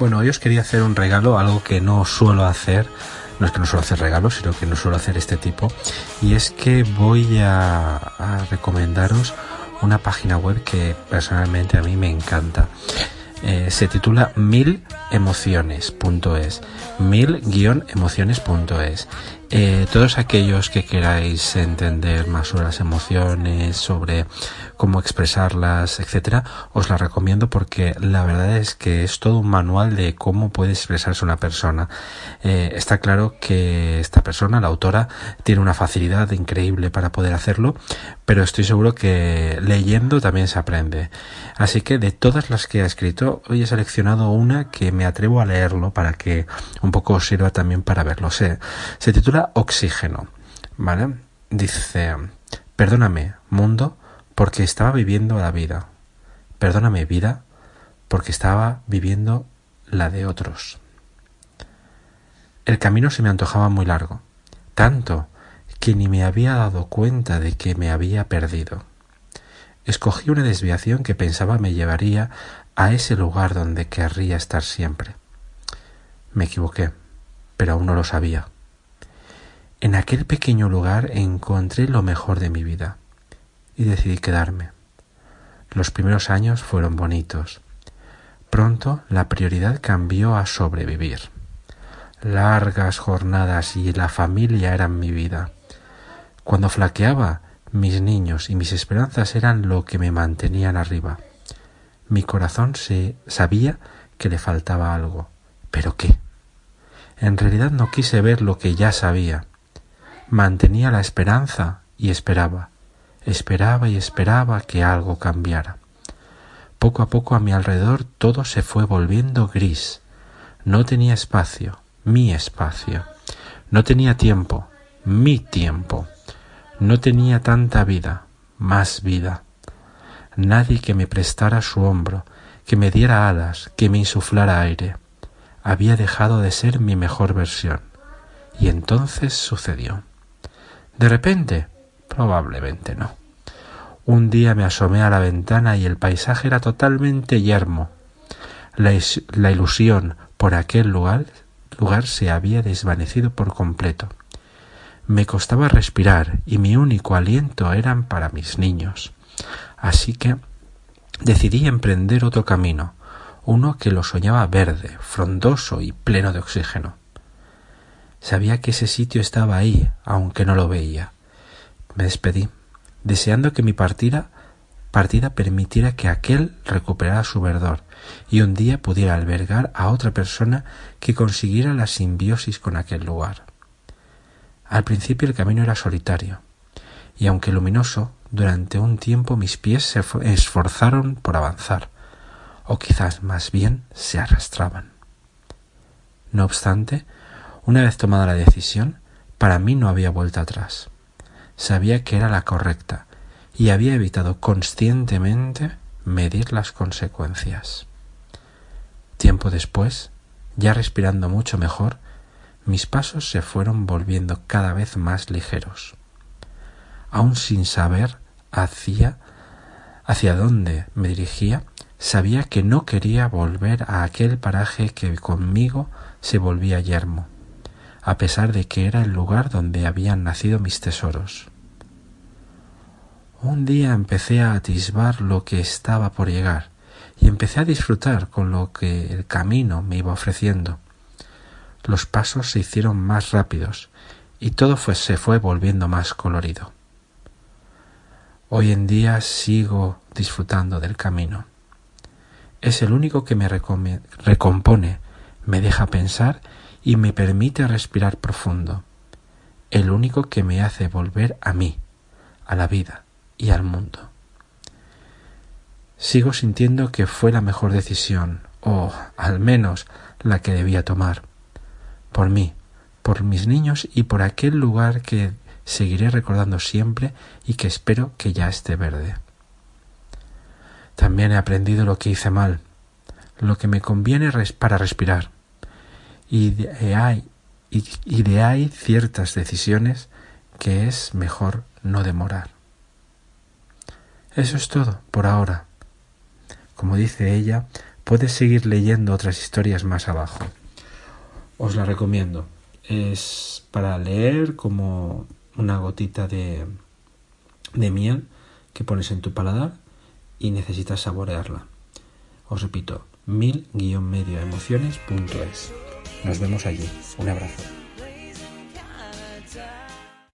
Bueno, hoy os quería hacer un regalo, algo que no suelo hacer. No es que no suelo hacer regalos, sino que no suelo hacer este tipo. Y es que voy a, recomendaros una página web que personalmente a mí me encanta. Eh, se titula mil emociones.es mil-emociones.es eh, todos aquellos que queráis entender más sobre las emociones, sobre cómo expresarlas, etcétera, os la recomiendo porque la verdad es que es todo un manual de cómo puede expresarse una persona. Eh, está claro que esta persona, la autora, tiene una facilidad increíble para poder hacerlo, pero estoy seguro que leyendo también se aprende. Así que de todas las que ha escrito, hoy he seleccionado una que me atrevo a leerlo para que un poco os sirva también para verlo. Se, se titula Oxígeno, ¿vale? Dice, perdóname, mundo, porque estaba viviendo la vida. Perdóname, vida, porque estaba viviendo la de otros. El camino se me antojaba muy largo, tanto que ni me había dado cuenta de que me había perdido. Escogí una desviación que pensaba me llevaría a ese lugar donde querría estar siempre. Me equivoqué, pero aún no lo sabía. En aquel pequeño lugar encontré lo mejor de mi vida y decidí quedarme. Los primeros años fueron bonitos. Pronto la prioridad cambió a sobrevivir. Largas jornadas y la familia eran mi vida. Cuando flaqueaba, mis niños y mis esperanzas eran lo que me mantenían arriba. Mi corazón se sabía que le faltaba algo. ¿Pero qué? En realidad no quise ver lo que ya sabía mantenía la esperanza y esperaba, esperaba y esperaba que algo cambiara. Poco a poco a mi alrededor todo se fue volviendo gris. No tenía espacio, mi espacio. No tenía tiempo, mi tiempo. No tenía tanta vida, más vida. Nadie que me prestara su hombro, que me diera alas, que me insuflara aire. Había dejado de ser mi mejor versión. Y entonces sucedió. ¿De repente? Probablemente no. Un día me asomé a la ventana y el paisaje era totalmente yermo. La, ilusión por aquel lugar, lugar se había desvanecido por completo. Me costaba respirar y mi único aliento eran para mis niños. Así que decidí emprender otro camino, uno que lo soñaba verde, frondoso y pleno de oxígeno. Sabía que ese sitio estaba ahí, aunque no lo veía. Me despedí, deseando que mi partida partida permitiera que aquel recuperara su verdor y un día pudiera albergar a otra persona que consiguiera la simbiosis con aquel lugar. Al principio el camino era solitario, y aunque luminoso, durante un tiempo mis pies se esforzaron por avanzar, o quizás más bien se arrastraban. No obstante, una vez tomada la decisión, para mí no había vuelta atrás. Sabía que era la correcta y había evitado conscientemente medir las consecuencias. Tiempo después, ya respirando mucho mejor, mis pasos se fueron volviendo cada vez más ligeros. Aun sin saber hacia hacia dónde me dirigía, sabía que no quería volver a aquel paraje que conmigo se volvía yermo a pesar de que era el lugar donde habían nacido mis tesoros. Un día empecé a atisbar lo que estaba por llegar y empecé a disfrutar con lo que el camino me iba ofreciendo. Los pasos se hicieron más rápidos y todo se fue volviendo más colorido. Hoy en día sigo disfrutando del camino. Es el único que me recompone, me deja pensar y me permite respirar profundo, el único que me hace volver a mí, a la vida y al mundo. Sigo sintiendo que fue la mejor decisión, o al menos la que debía tomar, por mí, por mis niños y por aquel lugar que seguiré recordando siempre y que espero que ya esté verde. También he aprendido lo que hice mal, lo que me conviene para respirar, y de hay, y de hay ciertas decisiones que es mejor no demorar. Eso es todo por ahora. Como dice ella, puedes seguir leyendo otras historias más abajo. Os la recomiendo. Es para leer como una gotita de, de miel que pones en tu paladar y necesitas saborearla. Os repito, mil-medioemociones.es. Nos vemos allí. Un abrazo.